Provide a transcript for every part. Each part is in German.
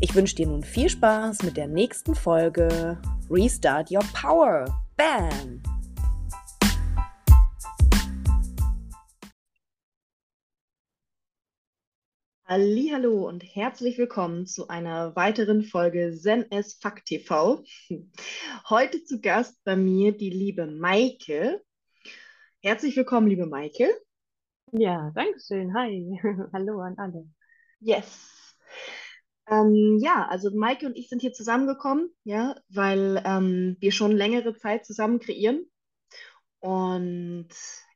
Ich wünsche dir nun viel Spaß mit der nächsten Folge Restart Your Power. Bam! Hallo und herzlich willkommen zu einer weiteren Folge Zen S Fuck TV. Heute zu Gast bei mir die liebe Maike. Herzlich willkommen, liebe Maike. Ja, danke schön. Hi. Hallo an alle. Yes. Ähm, ja, also Maike und ich sind hier zusammengekommen, ja, weil ähm, wir schon längere Zeit zusammen kreieren und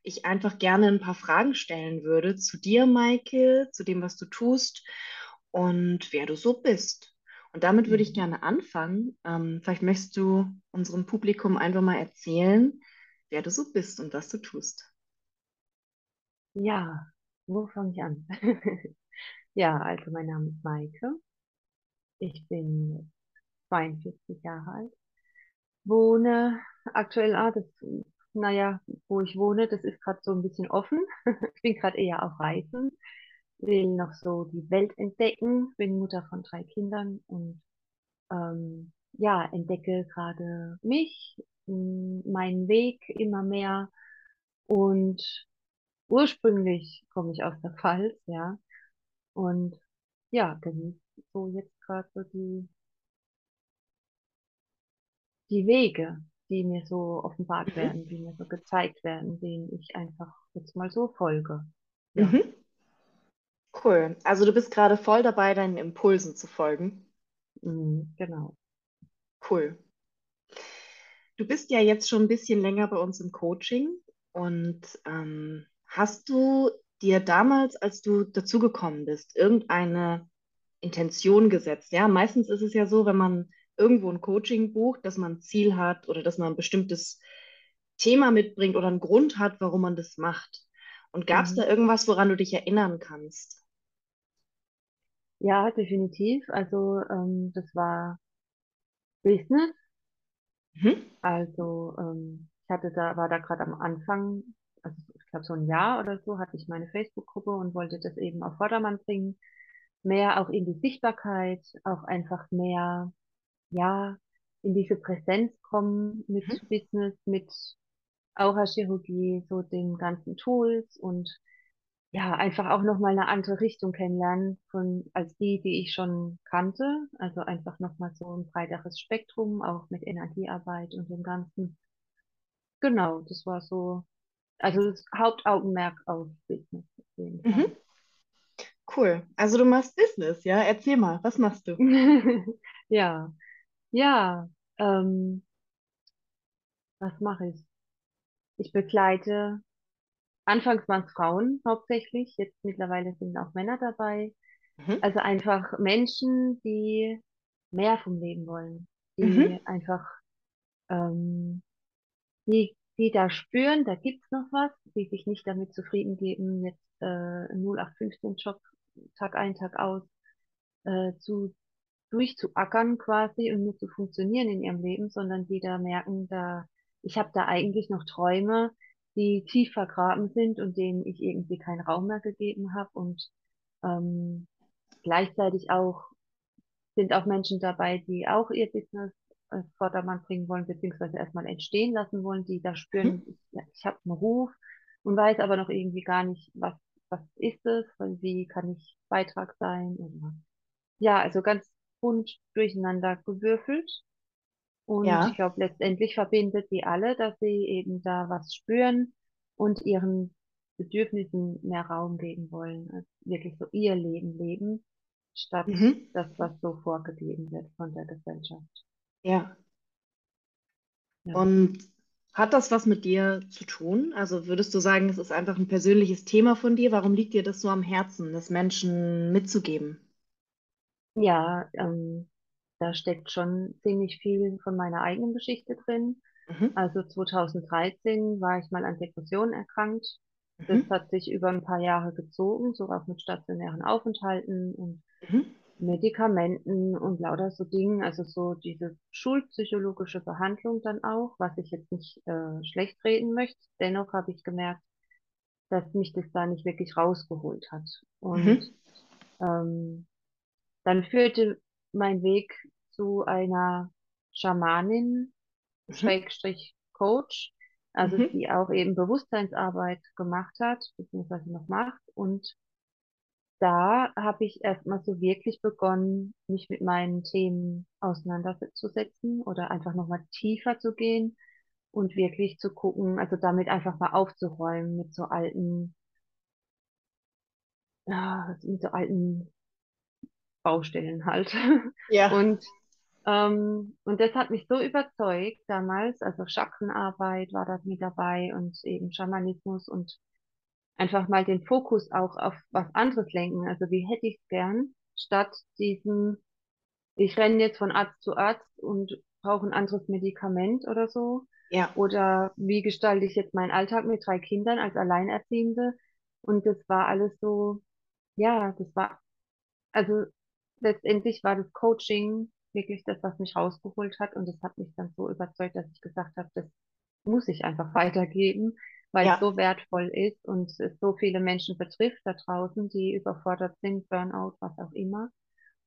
ich einfach gerne ein paar Fragen stellen würde zu dir, Maike, zu dem, was du tust und wer du so bist. Und damit würde ich Mhm. gerne anfangen. Ähm, vielleicht möchtest du unserem Publikum einfach mal erzählen, wer du so bist und was du tust. Ja, wo fange ich an? Ja, also mein Name ist Maike. Ich bin 42 Jahre alt. Wohne aktuell, ah, das, naja, wo ich wohne, das ist gerade so ein bisschen offen. Ich bin gerade eher auf Reisen, will noch so die Welt entdecken. Bin Mutter von drei Kindern und ähm, ja, entdecke gerade mich, meinen Weg immer mehr und Ursprünglich komme ich aus der Pfalz, ja. Und ja, genieße so jetzt gerade so die, die Wege, die mir so offenbart Mhm. werden, die mir so gezeigt werden, denen ich einfach jetzt mal so folge. Ja, Mhm. Cool. Also du bist gerade voll dabei, deinen Impulsen zu folgen. mhm, genau. Cool. Du bist ja jetzt schon ein bisschen länger bei uns im Coaching und ähm, hast du dir damals, als du dazugekommen bist, irgendeine Intention gesetzt? Ja, meistens ist es ja so, wenn man irgendwo ein Coaching bucht, dass man ein Ziel hat oder dass man ein bestimmtes Thema mitbringt oder einen Grund hat, warum man das macht. Und gab es da Mhm. irgendwas, woran du dich erinnern kannst? Ja, definitiv. Also ähm, das war Business. Mhm. Also ähm, ich hatte da, war da gerade am Anfang, also ich glaube so ein Jahr oder so, hatte ich meine Facebook-Gruppe und wollte das eben auf Vordermann bringen. Mehr auch in die Sichtbarkeit, auch einfach mehr, ja, in diese Präsenz kommen mit Mhm. Business, mit Aurachirurgie, so den ganzen Tools und ja, einfach auch nochmal eine andere Richtung kennenlernen von, als die, die ich schon kannte. Also einfach nochmal so ein breiteres Spektrum, auch mit Energiearbeit und dem Ganzen. Genau, das war so, also das Hauptaugenmerk auf Business. Mhm. Cool. Also du machst Business, ja? Erzähl mal, was machst du? Ja, ja, ähm, was mache ich? Ich begleite, anfangs waren es Frauen hauptsächlich, jetzt mittlerweile sind auch Männer dabei. Mhm. Also einfach Menschen, die mehr vom Leben wollen, die Mhm. einfach, ähm, die, die da spüren, da gibt's noch was, die sich nicht damit zufrieden geben, jetzt äh, einen 0815-Job Tag ein, Tag aus äh, zu durchzuackern quasi und nur zu funktionieren in ihrem Leben, sondern die da merken, da ich habe da eigentlich noch Träume, die tief vergraben sind und denen ich irgendwie keinen Raum mehr gegeben habe und ähm, gleichzeitig auch sind auch Menschen dabei, die auch ihr Business auf Vordermann bringen wollen, beziehungsweise erstmal entstehen lassen wollen, die da spüren, Mhm. ja, ich habe einen Ruf und weiß aber noch irgendwie gar nicht, was, was ist es, wie kann ich Beitrag sein oder ja, also ganz bunt durcheinander gewürfelt. Und ich Ja. glaube, letztendlich verbindet sie alle, dass sie eben da was spüren und ihren Bedürfnissen mehr Raum geben wollen. Also wirklich so ihr Leben leben, statt Mhm. das, was so vorgegeben wird von der Gesellschaft. Ja. Ja. Und hat das was mit dir zu tun? Also würdest du sagen, es ist einfach ein persönliches Thema von dir? Warum liegt dir das so am Herzen, das Menschen mitzugeben? Ja, ähm, da steckt schon ziemlich viel von meiner eigenen Geschichte drin. Mhm. Also 2013 war ich mal an Depressionen erkrankt. Das Mhm. hat sich über ein paar Jahre gezogen, so auch mit stationären Aufenthalten und Mhm. Medikamenten und lauter so Dingen. Also so diese schulpsychologische Behandlung dann auch, was ich jetzt nicht äh, schlecht reden möchte. Dennoch habe ich gemerkt, dass mich das da nicht wirklich rausgeholt hat. Und Mhm. ähm, dann führte mein Weg zu einer Schamanin, Mhm. Schrägstrich Coach, also Mhm. die auch eben Bewusstseinsarbeit gemacht hat, beziehungsweise noch macht. Und da habe ich erstmal so wirklich begonnen, mich mit meinen Themen auseinanderzusetzen oder einfach nochmal tiefer zu gehen und wirklich zu gucken, also damit einfach mal aufzuräumen mit so alten, ja, mit so alten Baustellen halt. Ja. Und Ähm, und das hat mich so überzeugt damals, also Chakrenarbeit war da mit dabei und eben Schamanismus und einfach mal den Fokus auch auf was anderes lenken. Also wie hätte ich es gern, statt diesem, ich renne jetzt von Arzt zu Arzt und brauche ein anderes Medikament oder so. Ja. Oder wie gestalte ich jetzt meinen Alltag mit drei Kindern als Alleinerziehende? Und das war alles so, ja, das war also letztendlich war das Coaching wirklich das, was mich rausgeholt hat und das hat mich dann so überzeugt, dass ich gesagt habe, das muss ich einfach weitergeben, weil es Ja. so wertvoll ist und es so viele Menschen betrifft da draußen, die überfordert sind, Burnout, was auch immer,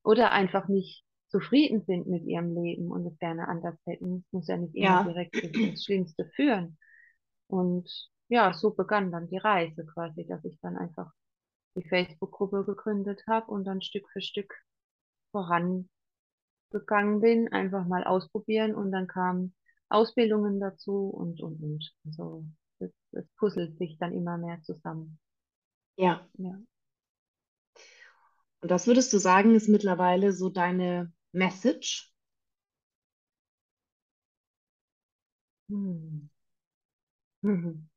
oder einfach nicht zufrieden sind mit ihrem Leben und es gerne anders hätten. Es muss ja nicht immer Ja. direkt ins Schlimmste führen. Und ja, so begann dann die Reise quasi, dass ich dann einfach die Facebook-Gruppe gegründet habe und dann Stück für Stück vorangegangen bin, einfach mal ausprobieren und dann kamen Ausbildungen dazu und, und, und. Also das puzzelt sich dann immer mehr zusammen. Ja. Ja. Und das würdest du sagen, ist mittlerweile so deine Message? Hm. Mhm.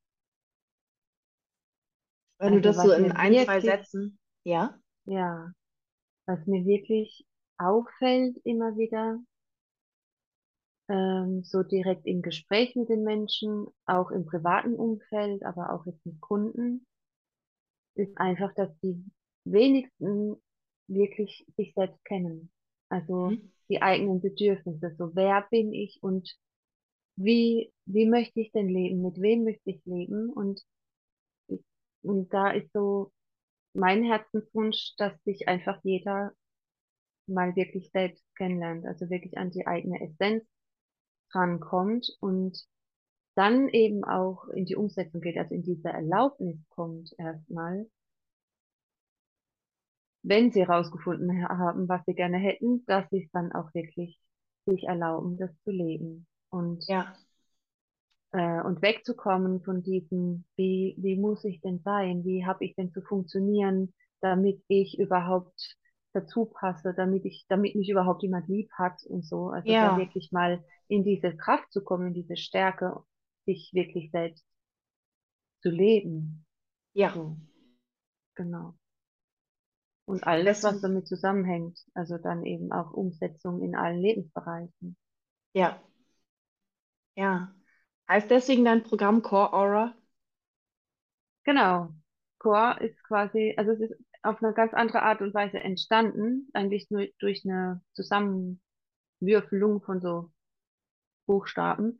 Wenn du Also das so in ein, zwei wirklich, Sätzen, ja? ja, was mir wirklich auffällt immer wieder, ähm, so direkt im Gespräch mit den Menschen, auch im privaten Umfeld, aber auch jetzt mit Kunden, ist einfach, dass die wenigsten wirklich sich selbst kennen. Also Mhm. die eigenen Bedürfnisse. So, wer bin ich und wie, wie möchte ich denn leben? Mit wem möchte ich leben? Und, und da ist so mein Herzenswunsch, dass sich einfach jeder mal wirklich selbst kennenlernt. Also wirklich an die eigene Essenz rankommt und dann eben auch in die Umsetzung geht, also in diese Erlaubnis kommt erstmal wenn sie herausgefunden haben, was sie gerne hätten, dass sie es dann auch wirklich sich erlauben, das zu leben und Ja. äh, und wegzukommen von diesem, wie wie muss ich denn sein, wie habe ich denn zu funktionieren, damit ich überhaupt dazu passe, damit ich, damit mich überhaupt jemand lieb hat und so. Also da Ja. wirklich mal in diese Kraft zu kommen, in diese Stärke, sich wirklich selbst zu leben. Ja. So, genau. Und alles, was damit zusammenhängt, also dann eben auch Umsetzung in allen Lebensbereichen. ja. Ja. Heißt deswegen dein Programm Core Aura? Genau. Core ist quasi, also es ist auf eine ganz andere Art und Weise entstanden, eigentlich nur durch eine Zusammenwürfelung von so Buchstaben,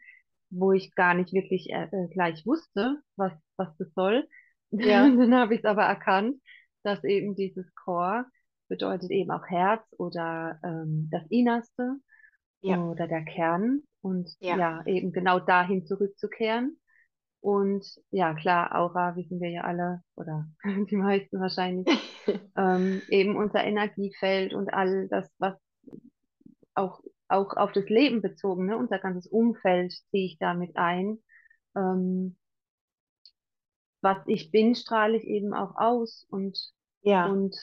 wo ich gar nicht wirklich äh, äh, gleich wusste, was, was das soll. Ja. Dann habe ich es aber erkannt, dass eben dieses Core bedeutet eben auch Herz oder ähm, das Innerste Ja. oder der Kern und Ja. ja, eben genau dahin zurückzukehren. Und ja, klar, Aura wissen wir ja alle, oder die meisten wahrscheinlich, ähm, eben unser Energiefeld und all das, was auch, auch auf das Leben bezogen, ne, unser ganzes Umfeld ziehe ich damit ein. Ähm, was ich bin, strahle ich eben auch aus und, Ja. und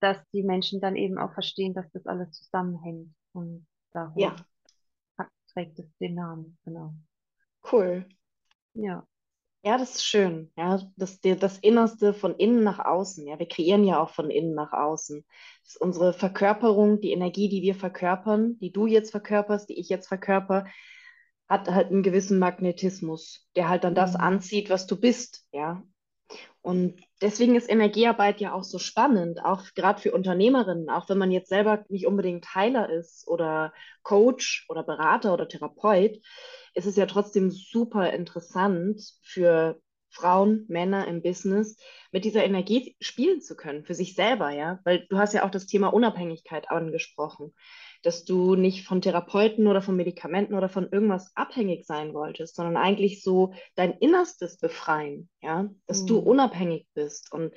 dass die Menschen dann eben auch verstehen, dass das alles zusammenhängt. Und Ja. darum hat, trägt es den Namen, genau. Cool. Ja. Ja, das ist schön. Ja, das, das Innerste von innen nach außen. Ja, wir kreieren ja auch von innen nach außen. Das ist unsere Verkörperung, die Energie, die wir verkörpern, die du jetzt verkörperst, die ich jetzt verkörper, hat halt einen gewissen Magnetismus, der halt dann das Mhm. anzieht, was du bist. Ja, und deswegen ist Energiearbeit ja auch so spannend, auch gerade für Unternehmerinnen, auch wenn man jetzt selber nicht unbedingt Heiler ist oder Coach oder Berater oder Therapeut, ist es ja trotzdem super interessant für Frauen, Männer im Business, mit dieser Energie spielen zu können, für sich selber, ja, weil du hast ja auch das Thema Unabhängigkeit angesprochen dass du nicht von Therapeuten oder von Medikamenten oder von irgendwas abhängig sein wolltest, sondern eigentlich so dein Innerstes befreien, ja, dass du Mhm. unabhängig bist und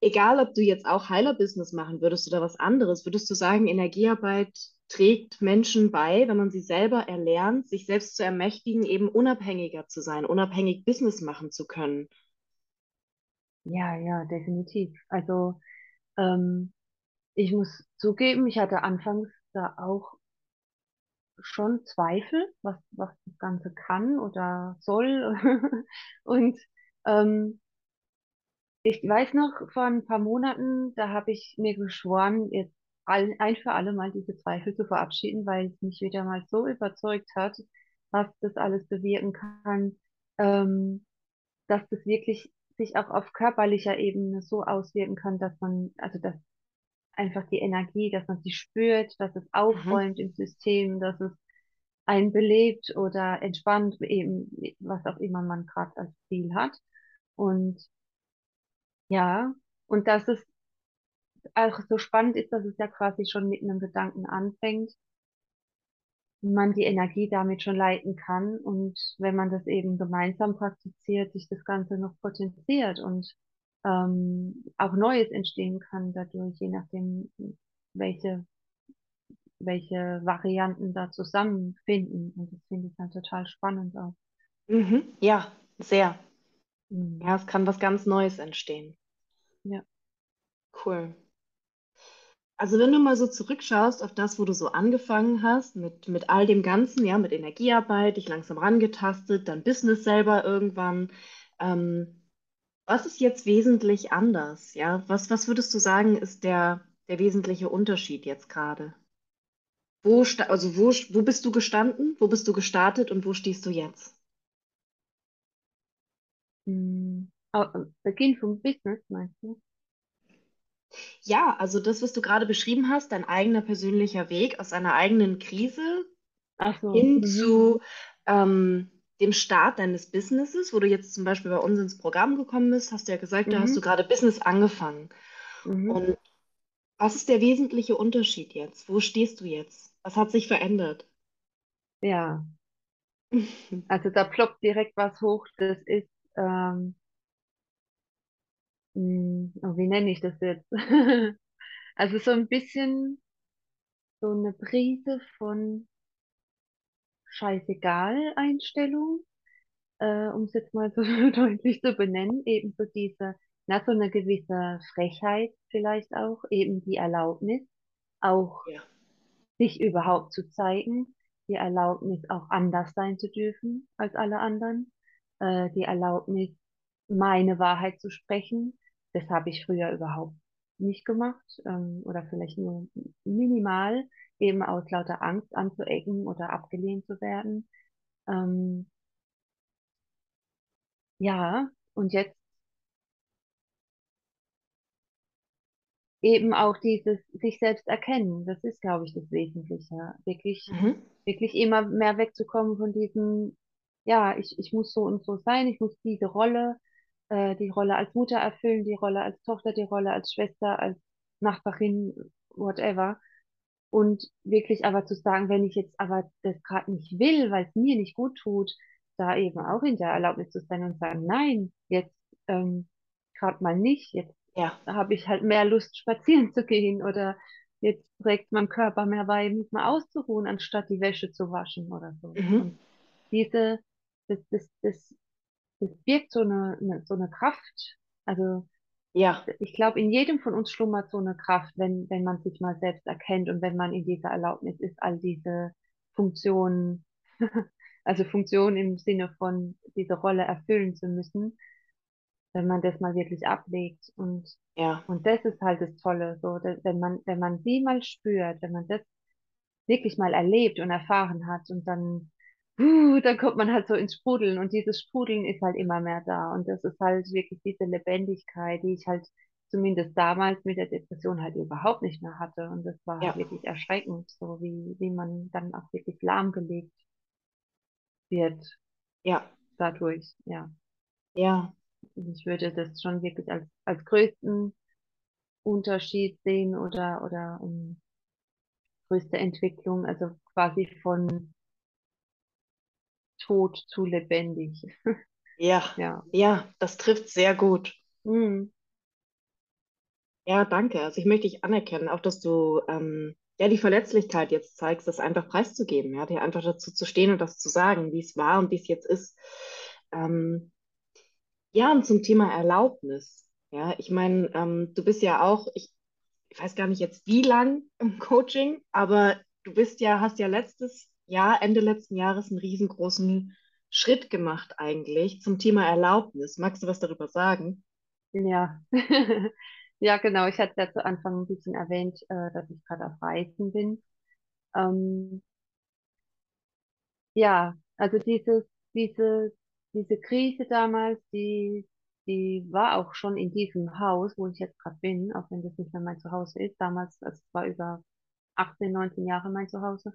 egal, ob du jetzt auch Heilerbusiness machen würdest oder was anderes, würdest du sagen, Energiearbeit trägt Menschen bei, wenn man sie selber erlernt, sich selbst zu ermächtigen, eben unabhängiger zu sein, unabhängig Business machen zu können. Ja, ja, definitiv. Also ähm, ich muss zugeben, ich hatte anfangs da auch schon Zweifel, was, was das Ganze kann oder soll. Und ähm, ich weiß noch, vor ein paar Monaten, da habe ich mir geschworen, jetzt all, ein für alle Mal diese Zweifel zu verabschieden, weil es mich wieder mal so überzeugt hat, was das alles bewirken kann, ähm, dass das wirklich sich auch auf körperlicher Ebene so auswirken kann, dass man, also dass einfach die Energie, dass man sie spürt, dass es Mhm. aufräumt im System, dass es einen belebt oder entspannt, eben was auch immer man gerade als Ziel hat. Und ja, und dass es auch so spannend ist, dass es ja quasi schon mit einem Gedanken anfängt, man die Energie damit schon leiten kann und wenn man das eben gemeinsam praktiziert, sich das Ganze noch potenziert und ähm, auch Neues entstehen kann dadurch, je nachdem, welche welche Varianten da zusammenfinden. Und das finde ich dann total spannend auch. Mhm. Ja, sehr. Mhm. Ja, es kann was ganz Neues entstehen. Ja. Cool. Also wenn du mal so zurückschaust auf das, wo du so angefangen hast, mit, mit all dem Ganzen, ja, mit Energiearbeit, dich langsam rangetastet, dann Business selber irgendwann, ähm, was ist jetzt wesentlich anders? Ja, was, was würdest du sagen, ist der, der wesentliche Unterschied jetzt gerade? Wo, also wo, wo bist du gestanden? Wo bist du gestartet und wo stehst du jetzt? Äh, Beginn vom Business, meinst du? Ja, also das, was du gerade beschrieben hast, dein eigener persönlicher Weg aus einer eigenen Krise so. hin Mhm. zu ähm, dem Start deines Businesses, wo du jetzt zum Beispiel bei uns ins Programm gekommen bist, hast du ja gesagt, da hast du Mhm. gerade Business angefangen. Mhm. Und was ist der wesentliche Unterschied jetzt? Wo stehst du jetzt? Was hat sich verändert? Ja, also da ploppt direkt was hoch. Das ist, ähm, mh, oh, wie nenne ich das jetzt? Also so ein bisschen so eine Prise von Scheißegal-Einstellung. äh, um es jetzt mal so deutlich zu benennen, eben so diese, na, so eine gewisse Frechheit vielleicht auch, eben die Erlaubnis, auch Ja. sich überhaupt zu zeigen, die Erlaubnis auch anders sein zu dürfen als alle anderen, äh, die Erlaubnis, meine Wahrheit zu sprechen. Das habe ich früher überhaupt nicht gemacht, ähm, oder vielleicht nur minimal, eben aus lauter Angst anzuecken oder abgelehnt zu werden. Ähm, ja, und jetzt eben auch dieses sich selbst erkennen. Das ist, glaube ich, das Wesentliche. Wirklich, Mhm. wirklich immer mehr wegzukommen von diesem, ja, ich, ich muss so und so sein, ich muss diese Rolle, äh, die Rolle als Mutter erfüllen, die Rolle als Tochter, die Rolle als Schwester, als Nachbarin, whatever. Und wirklich aber zu sagen, wenn ich jetzt aber das gerade nicht will, weil es mir nicht gut tut, da eben auch in der Erlaubnis zu sein und sagen, nein, jetzt ähm, gerade mal nicht, jetzt Ja. habe ich halt mehr Lust, spazieren zu gehen oder jetzt trägt mein Körper mehr bei, mich mal auszuruhen, anstatt die Wäsche zu waschen oder so. Mhm. Diese, das, das, das, das birgt so eine, eine, so eine Kraft. Also Ja. ich glaube, in jedem von uns schlummert so eine Kraft, wenn, wenn man sich mal selbst erkennt und wenn man in dieser Erlaubnis ist, all diese Funktionen Also Funktion im Sinne von diese Rolle erfüllen zu müssen, wenn man das mal wirklich ablegt. Und, Ja, und das ist halt das Tolle, so, dass, wenn man, wenn man sie mal spürt, wenn man das wirklich mal erlebt und erfahren hat und dann, uh, dann kommt man halt so ins Sprudeln und dieses Sprudeln ist halt immer mehr da und das ist halt wirklich diese Lebendigkeit, die ich halt zumindest damals mit der Depression halt überhaupt nicht mehr hatte und das war halt ja, wirklich erschreckend, so wie, wie man dann auch wirklich lahmgelegt wird ja, dadurch, ja. ja, ich würde das schon wirklich als, als größten Unterschied sehen oder, oder um, größte Entwicklung, also quasi von tot zu lebendig. ja, Ja. ja, das trifft sehr gut. Hm. Ja, danke. Also ich möchte dich anerkennen, auch dass du ähm, ja die Verletzlichkeit jetzt zeigst, das einfach preiszugeben, ja, dir einfach dazu zu stehen und das zu sagen, wie es war und wie es jetzt ist. Ähm, ja, und zum Thema Erlaubnis. Ja, ich meine, ähm, du bist ja auch, ich, ich weiß gar nicht jetzt wie lang im Coaching, aber du bist ja, hast ja letztes Jahr, Ende letzten Jahres einen riesengroßen Schritt gemacht eigentlich zum Thema Erlaubnis. Magst du was darüber sagen? Ja. Ja, genau. Ich hatte ja zu Anfang ein bisschen erwähnt, äh, dass ich gerade auf Reisen bin. Ähm, ja, also dieses, diese, diese Krise damals, die, die war auch schon in diesem Haus, wo ich jetzt gerade bin, auch wenn das nicht mehr mein Zuhause ist. Damals, also es war über 18, 19 Jahre mein Zuhause.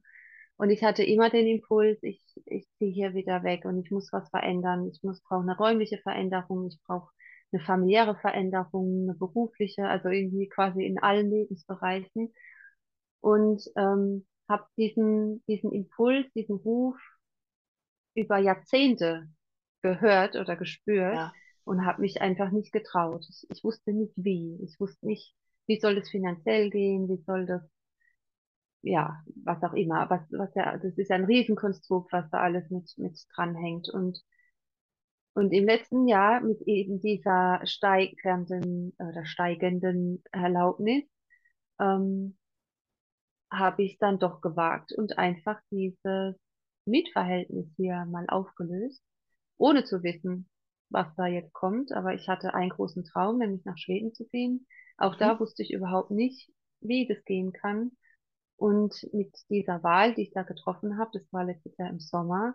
Und ich hatte immer den Impuls, ich, ich ziehe hier wieder weg und ich muss was verändern. Ich muss, brauche eine räumliche Veränderung, ich brauche eine familiäre Veränderung, eine berufliche, also irgendwie quasi in allen Lebensbereichen. Und ähm, habe diesen, diesen Impuls, diesen Ruf über Jahrzehnte gehört oder gespürt Ja, und habe mich einfach nicht getraut. Ich, ich wusste nicht wie. Ich wusste nicht, wie soll es finanziell gehen, wie soll das ja, was auch immer, was, was ja, das ist ein Riesenkonstrukt, was da alles mit, mit dranhängt. Und, und im letzten Jahr mit eben dieser steigenden oder steigenden Erlaubnis, ähm, habe ich dann doch gewagt und einfach dieses Mietverhältnis hier mal aufgelöst, ohne zu wissen, was da jetzt kommt. Aber ich hatte einen großen Traum, nämlich nach Schweden zu gehen. Auch da mhm. wusste ich überhaupt nicht, wie das gehen kann. Und mit dieser Wahl, die ich da getroffen habe, das war letztes Jahr im Sommer,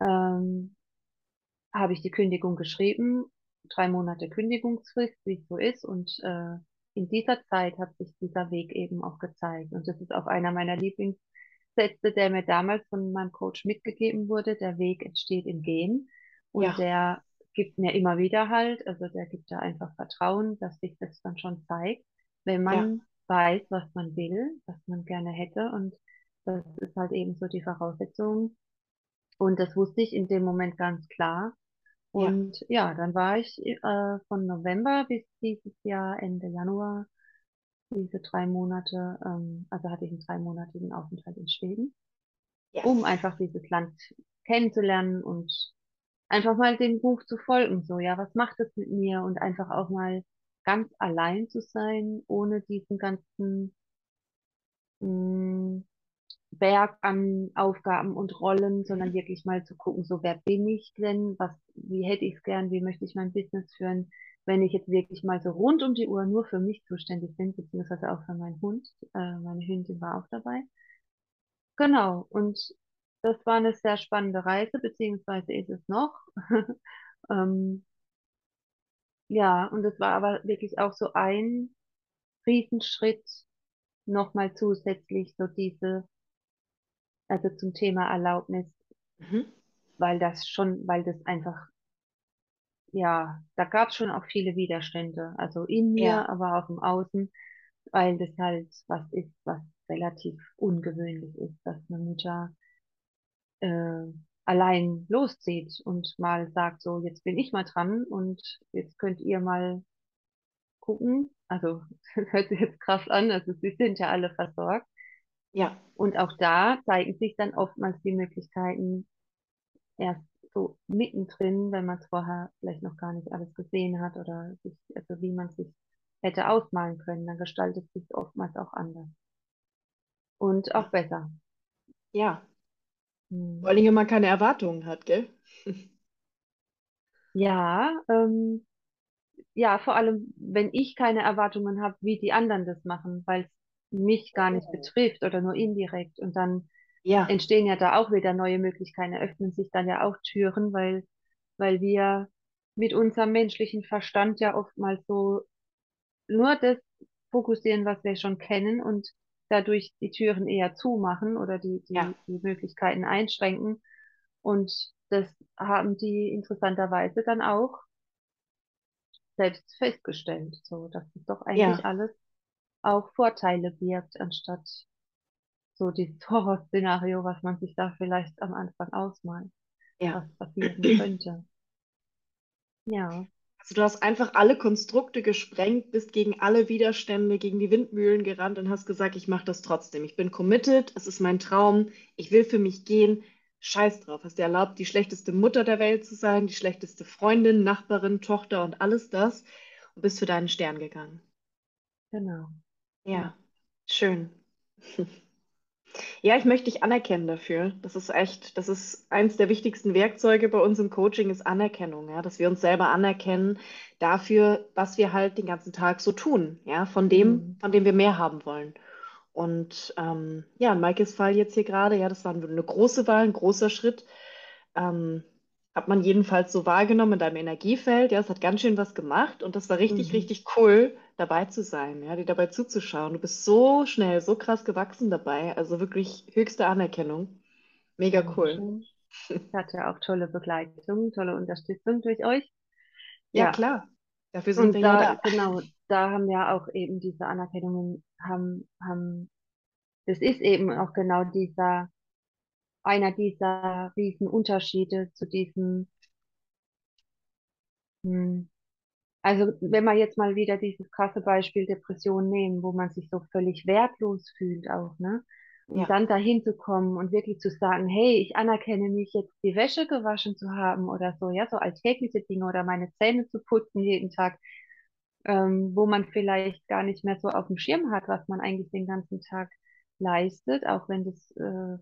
ähm, habe ich die Kündigung geschrieben, drei Monate Kündigungsfrist, wie es so ist. Und äh, in dieser Zeit hat sich dieser Weg eben auch gezeigt. Und das ist auch einer meiner Lieblingssätze, der mir damals von meinem Coach mitgegeben wurde. Der Weg entsteht im Gehen. Und Ja, der gibt mir immer wieder halt, also der gibt da einfach Vertrauen, dass sich das dann schon zeigt, wenn ja, man weiß, was man will, was man gerne hätte. Und das ist halt eben so die Voraussetzung. Und das wusste ich in dem Moment ganz klar. ja, Und ja, dann war ich äh, von November bis dieses Jahr Ende Januar, diese drei Monate, ähm, also hatte ich einen dreimonatigen Aufenthalt in Schweden, um yes. einfach dieses Land kennenzulernen und einfach mal dem Buch zu folgen, so, ja, was macht es mit mir und einfach auch mal ganz allein zu sein, ohne diesen ganzen mh, Berg an Aufgaben und Rollen, sondern wirklich mal zu gucken, so wer bin ich denn, was, wie hätte ich es gern, wie möchte ich mein Business führen, wenn ich jetzt wirklich mal so rund um die Uhr nur für mich zuständig bin, beziehungsweise auch für meinen Hund. Äh, meine Hündin war auch dabei. Genau, und das war eine sehr spannende Reise, beziehungsweise ist es noch. Ähm, ja, und es war aber wirklich auch so ein Riesenschritt nochmal zusätzlich, so diese, also zum Thema Erlaubnis, Mhm. weil das schon, weil das einfach, ja, da gab es schon auch viele Widerstände, also in Ja, mir, aber auch im Außen, weil das halt was ist, was relativ ungewöhnlich ist, dass eine Mutter äh, allein loszieht und mal sagt, so, jetzt bin ich mal dran und jetzt könnt ihr mal gucken. Also, das hört sich jetzt krass an, also sie sind ja alle versorgt. ja, Und auch da zeigen sich dann oftmals die Möglichkeiten, erst so mittendrin, wenn man es vorher vielleicht noch gar nicht alles gesehen hat oder sich, also wie man sich hätte ausmalen können, dann gestaltet sich oftmals auch anders und auch besser. ja. Vor allen Dingen, wenn man keine Erwartungen hat, gell? Ja, ähm, ja, vor allem, wenn ich keine Erwartungen habe, wie die anderen das machen, weil es mich gar nicht Oh. betrifft oder nur indirekt. Und dann Ja, entstehen ja da auch wieder neue Möglichkeiten, öffnen sich dann ja auch Türen, weil, weil wir mit unserem menschlichen Verstand ja oftmals so nur das fokussieren, was wir schon kennen und dadurch die Türen eher zumachen oder die, ja, die, die Möglichkeiten einschränken. Und das haben die interessanterweise dann auch selbst festgestellt, so dass es doch eigentlich ja, alles auch Vorteile birgt, anstatt so dieses Horrorszenario, was man sich da vielleicht am Anfang ausmalt, ja. was passieren könnte. Ja, Also du hast einfach alle Konstrukte gesprengt, bist gegen alle Widerstände, gegen die Windmühlen gerannt und hast gesagt, ich mache das trotzdem. Ich bin committed, es ist mein Traum, ich will für mich gehen. Scheiß drauf. Hast dir erlaubt, die schlechteste Mutter der Welt zu sein, die schlechteste Freundin, Nachbarin, Tochter und alles das und bist für deinen Stern gegangen. genau. Ja, Ja. schön. Ja, ich möchte dich anerkennen dafür. Das ist echt, das ist eins der wichtigsten Werkzeuge bei uns im Coaching, ist Anerkennung, ja, dass wir uns selber anerkennen dafür, was wir halt den ganzen Tag so tun, ja, von dem, Hm. von dem wir mehr haben wollen. Und ähm, ja, in Maikes Fall jetzt hier gerade, ja, das war eine große Wahl, ein großer Schritt. Ähm, hat man jedenfalls so wahrgenommen in deinem Energiefeld. Ja, es hat ganz schön was gemacht und das war richtig, Mhm. richtig cool, dabei zu sein, ja, dir dabei zuzuschauen. Du bist so schnell, so krass gewachsen dabei. Also wirklich höchste Anerkennung. Mega cool. Ich hatte auch tolle Begleitung, tolle Unterstützung durch euch. Ja, Ja, klar. Dafür sind und wir ja da, da. genau, da haben ja auch eben diese Anerkennungen, haben, haben, das ist eben auch genau dieser, einer dieser riesen Unterschiede zu diesem, hm, also wenn wir jetzt mal wieder dieses krasse Beispiel Depression nehmen, wo man sich so völlig wertlos fühlt auch, ne? Und Ja, dann dahin zu kommen und wirklich zu sagen, hey, ich anerkenne mich jetzt, die Wäsche gewaschen zu haben oder so, ja, so alltägliche Dinge oder meine Zähne zu putzen jeden Tag, ähm, wo man vielleicht gar nicht mehr so auf dem Schirm hat, was man eigentlich den ganzen Tag leistet, auch wenn das äh,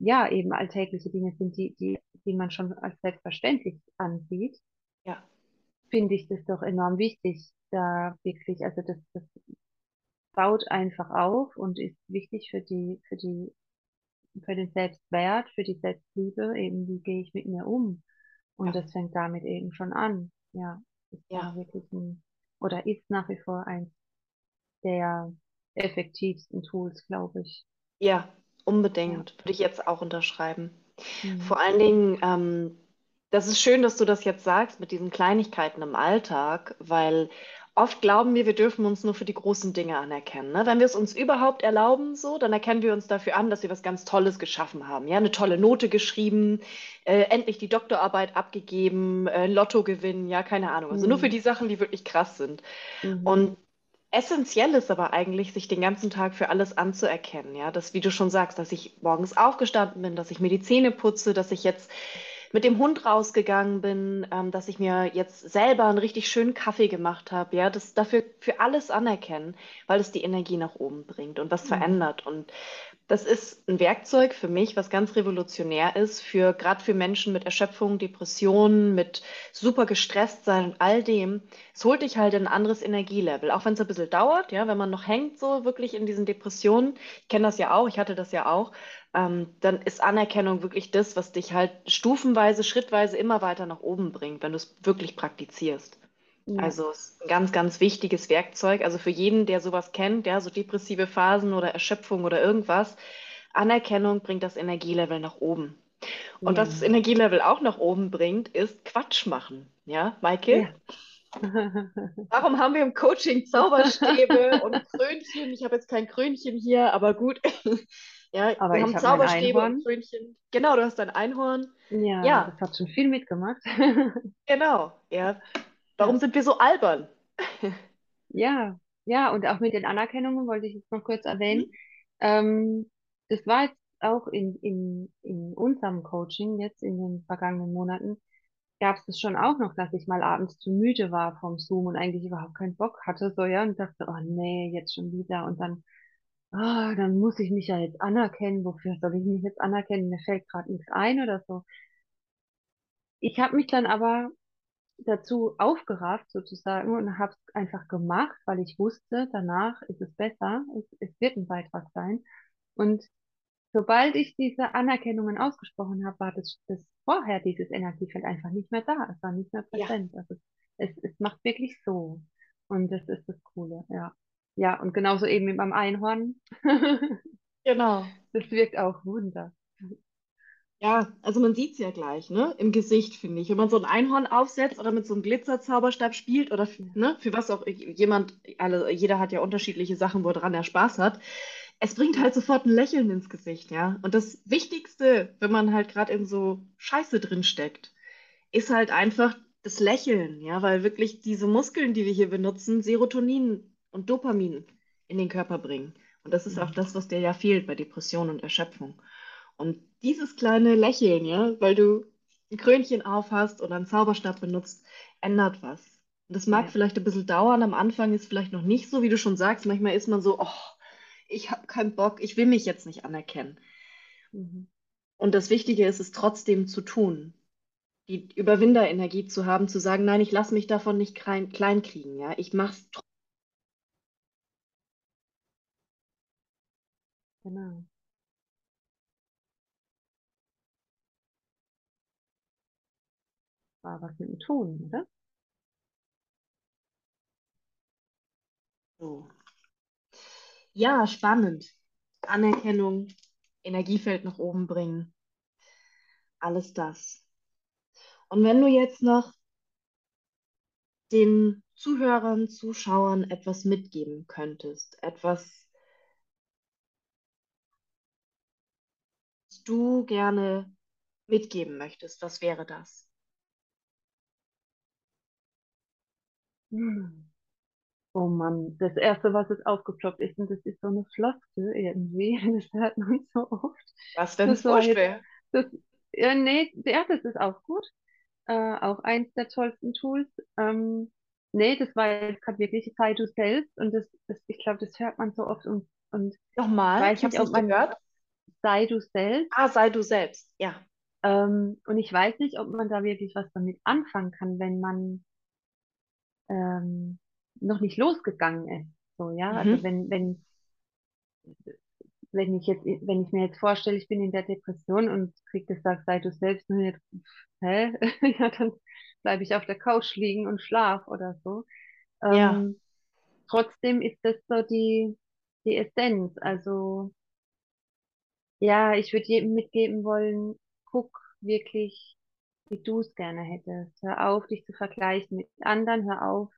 ja eben alltägliche Dinge sind, die, die, die man schon als selbstverständlich ansieht, ja, finde ich das doch enorm wichtig, da wirklich, also das, das baut einfach auf und ist wichtig für die, für die, für den Selbstwert, für die Selbstliebe, eben wie gehe ich mit mir um. Und ja, das fängt damit eben schon an. Ja, ist ja, wirklich ein, oder ist nach wie vor eins der effektivsten Tools, glaube ich. ja, Ja. unbedingt. Würde ich jetzt auch unterschreiben. Mhm. Vor allen Dingen, ähm, das ist schön, dass du das jetzt sagst mit diesen Kleinigkeiten im Alltag, weil oft glauben wir, wir dürfen uns nur für die großen Dinge anerkennen. Ne? Wenn wir es uns überhaupt erlauben, so, dann erkennen wir uns dafür an, dass wir was ganz Tolles geschaffen haben. Ja, eine tolle Note geschrieben, äh, endlich die Doktorarbeit abgegeben, äh, Lotto gewinnen, ja, keine Ahnung. Also nur für Mhm. die Sachen, die wirklich krass sind. Mhm. Und Essentiell ist aber eigentlich, sich den ganzen Tag für alles anzuerkennen, ja, dass, wie du schon sagst, dass ich morgens aufgestanden bin, dass ich mir die Zähne putze, dass ich jetzt mit dem Hund rausgegangen bin, ähm, dass ich mir jetzt selber einen richtig schönen Kaffee gemacht habe, ja, das dafür für alles anerkennen, weil es die Energie nach oben bringt und was Mhm. verändert. Und das ist ein Werkzeug für mich, was ganz revolutionär ist, für gerade für Menschen mit Erschöpfung, Depressionen, mit super gestresst sein und all dem. Es holt dich halt in ein anderes Energielevel, auch wenn es ein bisschen dauert, ja, wenn man noch hängt, so wirklich in diesen Depressionen. Ich kenne das ja auch, ich hatte das ja auch. Ähm, dann ist Anerkennung wirklich das, was dich halt stufenweise, schrittweise immer weiter nach oben bringt, wenn du es wirklich praktizierst. Ja, Also es ist ein ganz, ganz wichtiges Werkzeug. Also für jeden, der sowas kennt, ja, so depressive Phasen oder Erschöpfung oder irgendwas, Anerkennung bringt das Energielevel nach oben. Und was das ja, Energielevel auch nach oben bringt, ist Quatsch machen. Ja, Maike? ja. Warum haben wir im Coaching Zauberstäbe und Krönchen? Ich habe jetzt kein Krönchen hier, aber gut. Ja, Aber wir haben habe mein Zauberstäbe und. Krönchen. Genau, du hast ein Einhorn. Ja, Ja, das hat schon viel mitgemacht. genau. Ja, warum sind wir so albern? Ja, ja, und auch mit den Anerkennungen wollte ich jetzt noch kurz erwähnen. Mhm. Ähm, das war jetzt auch in, in, in unserem Coaching jetzt in den vergangenen Monaten, gab es das schon auch noch, dass ich mal abends zu müde war vom Zoom und eigentlich überhaupt keinen Bock hatte, so ja, und dachte, oh nee, jetzt schon wieder. Und dann ah, dann muss ich mich ja jetzt anerkennen. Wofür soll ich mich jetzt anerkennen? Mir fällt gerade nichts ein oder so. Ich habe mich dann aber dazu aufgerafft sozusagen und habe es einfach gemacht, weil ich wusste, danach ist es besser, es, es wird ein Beitrag sein. Und sobald ich diese Anerkennungen ausgesprochen habe, war das, das vorher dieses Energiefeld einfach nicht mehr da. Es war nicht mehr Ja, präsent. Also es, es macht wirklich so. Und das ist das Coole, ja. Ja, und genauso eben wie beim Einhorn. genau. Das wirkt auch Wunder. Ja, also man sieht es ja gleich, ne? Im Gesicht, finde ich. Wenn man so ein Einhorn aufsetzt oder mit so einem Glitzerzauberstab spielt oder ne, für was auch jemand, alle, jeder hat ja unterschiedliche Sachen, woran er Spaß hat. Es bringt halt sofort ein Lächeln ins Gesicht, ja. Und das Wichtigste, wenn man halt gerade in so Scheiße drin steckt, ist halt einfach das Lächeln, ja, weil wirklich diese Muskeln, die wir hier benutzen, Serotonin und Dopamin in den Körper bringen. Und das ist auch Mhm. das, was dir ja fehlt bei Depression und Erschöpfung. Und dieses kleine Lächeln, ja, weil du ein Krönchen auf hast oder einen Zauberstab benutzt, ändert was. Und das mag ja. vielleicht ein bisschen dauern. Am Anfang ist vielleicht noch nicht so, wie du schon sagst. Manchmal ist man so, oh, ich habe keinen Bock, ich will mich jetzt nicht anerkennen. Mhm. Und das Wichtige ist es trotzdem zu tun die Überwinderenergie zu haben, zu sagen, nein, ich lasse mich davon nicht klein, klein kriegen, ja. Ich mach's trotzdem. Genau. War was mit dem Tun, oder? so. Ja, spannend. Anerkennung, Energiefeld nach oben bringen, alles das. Und wenn du jetzt noch den Zuhörern, Zuschauern etwas mitgeben könntest, etwas, was du gerne mitgeben möchtest, was wäre das? Hm. Oh Mann, das Erste, was jetzt aufgeploppt ist, und das ist so eine Floskel irgendwie, das hört man so oft. Was, Das wurscht jetzt, wäre? das, ja, nee, ja, das ist auch gut. Äh, auch eins der tollsten Tools. Ähm, nee, das war jetzt gerade wirklich sei du selbst und das, das, ich glaube, das hört man so oft und, und Nochmal, weiß ich habe es nicht gehört. sei du selbst Ah, sei du selbst. Ja. ähm, und ich weiß nicht, ob man da wirklich was damit anfangen kann, wenn man ähm, noch nicht losgegangen ist. So, ja, also Mhm. wenn, wenn, wenn ich jetzt, wenn ich mir jetzt vorstelle, ich bin in der Depression und krieg gesagt, sei du selbst, und jetzt, hä? Ja, dann bleibe ich auf der Couch liegen und schlaf oder so. Ja. Ähm, trotzdem ist das so die, die Essenz. Also, ja, ich würde jedem mitgeben wollen, guck wirklich, wie du es gerne hättest. Hör auf, dich zu vergleichen mit anderen, hör auf,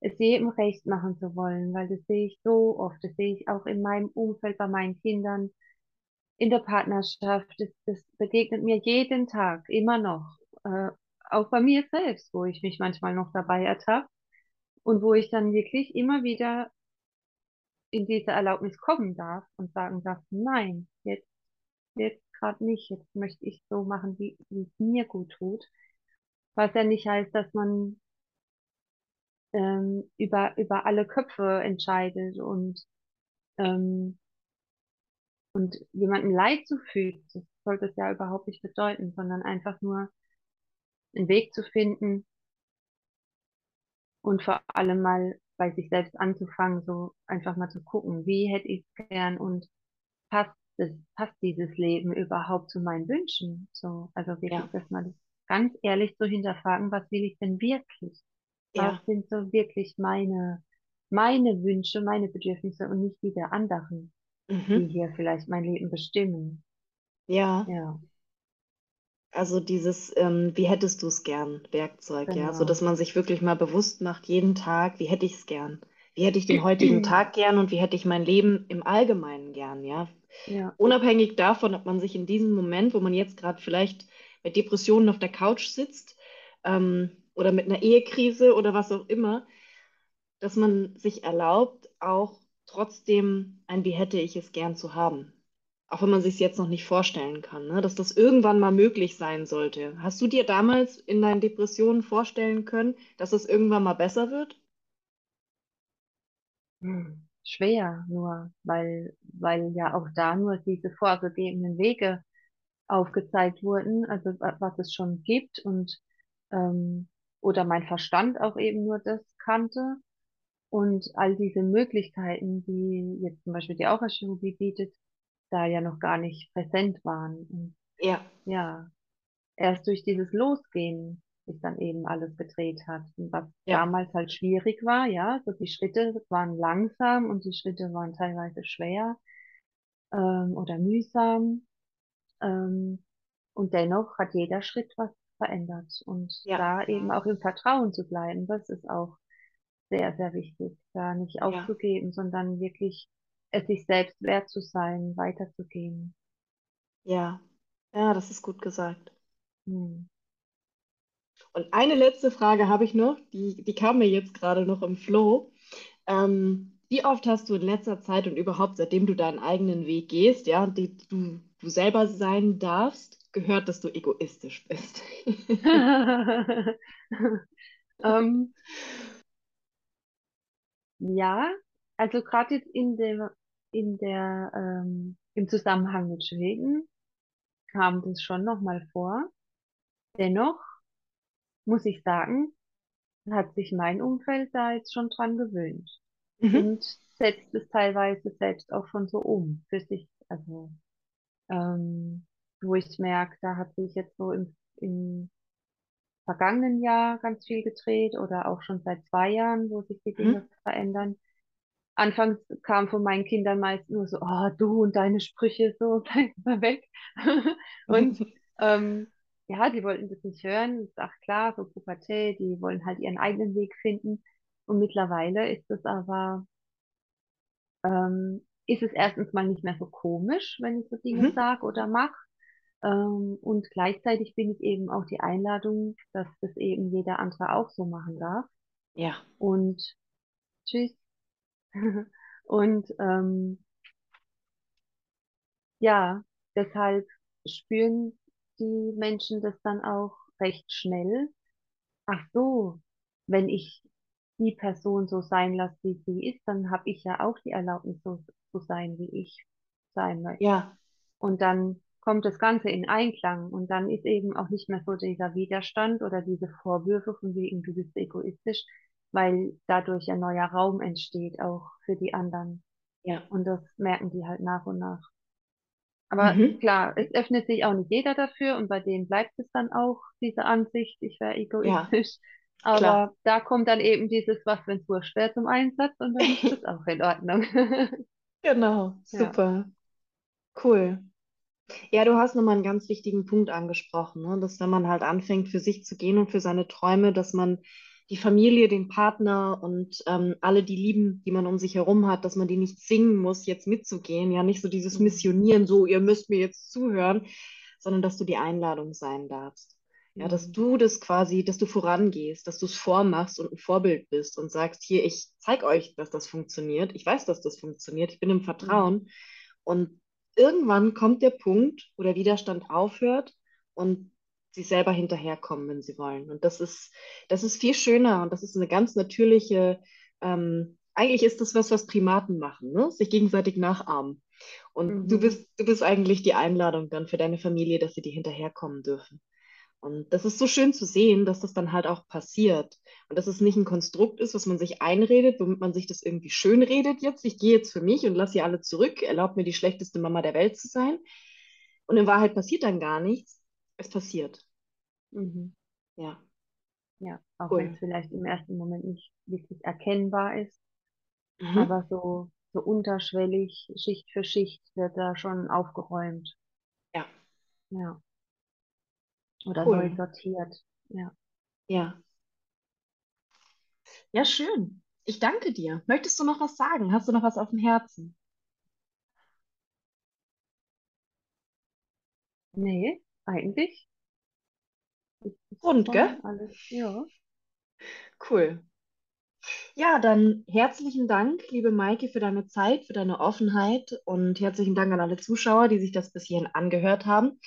es jedem recht machen zu wollen, weil das sehe ich so oft, das sehe ich auch in meinem Umfeld bei meinen Kindern, in der Partnerschaft, das, das begegnet mir jeden Tag, immer noch. Äh, auch bei mir selbst, wo ich mich manchmal noch dabei ertappe und wo ich dann wirklich immer wieder in diese Erlaubnis kommen darf und sagen darf, nein, jetzt, jetzt gerade nicht, jetzt möchte ich so machen, wie, es mir gut tut. Was ja nicht heißt, dass man ähm, über, über alle Köpfe entscheidet und, ähm, und jemandem Leid zufügt. Das sollte es ja überhaupt nicht bedeuten, sondern einfach nur einen Weg zu finden und vor allem mal bei sich selbst anzufangen, so einfach mal zu gucken, wie hätte ich es gern und passt das, passt dieses Leben überhaupt zu meinen Wünschen? So, also wirklich Ja. das mal ganz ehrlich zu hinterfragen, was will ich denn wirklich? Was Ja. sind so wirklich meine, meine Wünsche, meine Bedürfnisse und nicht die der anderen, die Mhm. hier vielleicht mein Leben bestimmen? Ja. Ja, Also dieses, ähm, wie hättest du es gern, Werkzeug, ja, so genau. dass man sich wirklich mal bewusst macht, jeden Tag, wie hätte ich es gern? Wie hätte ich den heutigen Tag gern und wie hätte ich mein Leben im Allgemeinen gern, ja? Ja, Unabhängig davon, ob man sich in diesem Moment, wo man jetzt gerade vielleicht mit Depressionen auf der Couch sitzt, ähm, oder mit einer Ehekrise oder was auch immer, dass man sich erlaubt, auch trotzdem ein Wie hätte ich es gern zu haben. Auch wenn man sich es jetzt noch nicht vorstellen kann, ne? Dass das irgendwann mal möglich sein sollte. Hast du dir damals in deinen Depressionen vorstellen können, dass es irgendwann mal besser wird? Hm. schwer nur, weil, weil ja auch da nur diese vorgegebenen Wege aufgezeigt wurden, also was es schon gibt und ähm, oder mein Verstand auch eben nur das kannte und all diese Möglichkeiten, die jetzt zum Beispiel die Aura-Chirurgie bietet, da ja noch gar nicht präsent waren. Und Ja, ja, erst durch dieses Losgehen sich dann eben alles gedreht hat. Und was ja, damals halt schwierig war, ja, so die Schritte waren langsam und die Schritte waren teilweise schwer ähm, oder mühsam. Ähm, und dennoch hat jeder Schritt was verändert. Und ja, da eben auch im Vertrauen zu bleiben, das ist auch sehr, sehr wichtig, da nicht ja, aufzugeben, sondern wirklich es sich selbst wert zu sein, weiterzugehen. ja. Ja, das ist gut gesagt. Hm. Und eine letzte Frage habe ich noch, die, die kam mir jetzt gerade noch im Flow. Ähm, wie oft hast du in letzter Zeit und überhaupt seitdem du deinen eigenen Weg gehst, ja, die du, du selber sein darfst, gehört, dass du egoistisch bist? ähm, ja, also gerade jetzt in der, in der, ähm, im Zusammenhang mit Schweden kam das schon nochmal vor. Dennoch muss ich sagen, hat sich mein Umfeld da jetzt schon dran gewöhnt Mhm. und setzt es teilweise selbst auch schon so um für sich. Also, ähm, wo ich merke, da hat sich jetzt so im, im vergangenen Jahr ganz viel gedreht oder auch schon seit zwei Jahren, wo sich die Dinge Mhm. verändern. Anfangs kam von meinen Kindern meist nur so, oh, du und deine Sprüche, so, bleib mal weg. Und ähm, ja, die wollten das nicht hören. Ist auch klar, so Pubertät, die wollen halt ihren eigenen Weg finden. Und mittlerweile ist es aber, ähm, ist es erstens mal nicht mehr so komisch, wenn ich so Dinge Mhm. sage oder mache. Ähm, und gleichzeitig bin ich eben auch die Einladung, dass das eben jeder andere auch so machen darf. Ja, Und tschüss. Und ähm, ja, deshalb spüren die Menschen das dann auch recht schnell. Ach so, wenn ich die Person so sein lasse, wie sie ist, dann habe ich ja auch die Erlaubnis, so zu sein, wie ich sein möchte. ja, Und dann kommt das Ganze in Einklang und dann ist eben auch nicht mehr so dieser Widerstand oder diese Vorwürfe von wegen, du bist egoistisch, weil dadurch ein neuer Raum entsteht, auch für die anderen. ja. Und das merken die halt nach und nach. Aber Mhm. klar, es öffnet sich auch nicht jeder dafür und bei denen bleibt es dann auch, diese Ansicht, ich wäre Ja, egoistisch. klar. Aber da kommt dann eben dieses, was, wenn's wurscht wäre, zum Einsatz und dann ist das auch in Ordnung. Genau, Ja. super, cool. Ja, du hast nochmal einen ganz wichtigen Punkt angesprochen, ne? Dass wenn man halt anfängt, für sich zu gehen und für seine Träume, dass man die Familie, den Partner und ähm, alle die Lieben, die man um sich herum hat, dass man die nicht zwingen muss, jetzt mitzugehen. Ja, nicht so dieses Mhm. Missionieren, so, ihr müsst mir jetzt zuhören, sondern dass du die Einladung sein darfst. Ja, dass Mhm. du das quasi, dass du vorangehst, dass du es vormachst und ein Vorbild bist und sagst, hier, ich zeig euch, dass das funktioniert. Ich weiß, dass das funktioniert. Ich bin im Mhm. Vertrauen. Und irgendwann kommt der Punkt, wo der Widerstand aufhört und sie selber hinterherkommen, wenn sie wollen. Und das ist, das ist viel schöner und das ist eine ganz natürliche, ähm, eigentlich ist das was, was Primaten machen, ne? Sich gegenseitig nachahmen. Und du Mhm. bist, du bist eigentlich die Einladung dann für deine Familie, dass sie dir hinterherkommen dürfen. Und das ist so schön zu sehen, dass das dann halt auch passiert. Und dass es nicht ein Konstrukt ist, was man sich einredet, womit man sich das irgendwie schön redet jetzt. Ich gehe jetzt für mich und lasse sie alle zurück, erlaubt mir die schlechteste Mama der Welt zu sein. Und in Wahrheit passiert dann gar nichts. Es passiert. Mhm. Ja, Ja, auch wenn es cool. vielleicht im ersten Moment nicht wirklich erkennbar ist, Mhm. aber so, so unterschwellig, Schicht für Schicht wird da schon aufgeräumt. Ja, Ja. Oder neu cool. sortiert. Ja. Ja. Ja, schön. Ich danke dir. Möchtest du noch was sagen? Hast du noch was auf dem Herzen? Nee, eigentlich Rund, gell? alles, ja. Cool. Ja, dann herzlichen Dank, liebe Maike, für deine Zeit, für deine Offenheit und herzlichen Dank an alle Zuschauer, die sich das bis hierhin angehört haben.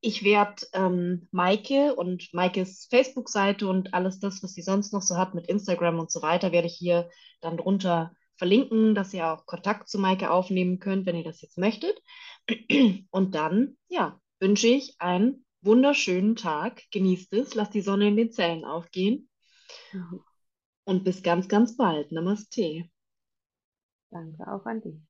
Ich werde ähm, Maike und Maikes Facebook-Seite und alles das, was sie sonst noch so hat mit Instagram und so weiter, werde ich hier dann drunter verlinken, dass ihr auch Kontakt zu Maike aufnehmen könnt, wenn ihr das jetzt möchtet. Und dann, ja, wünsche ich einen wunderschönen Tag. Genießt es, lasst die Sonne in den Zellen aufgehen. Mhm. Und bis ganz, ganz bald. Namaste. Danke auch an dich.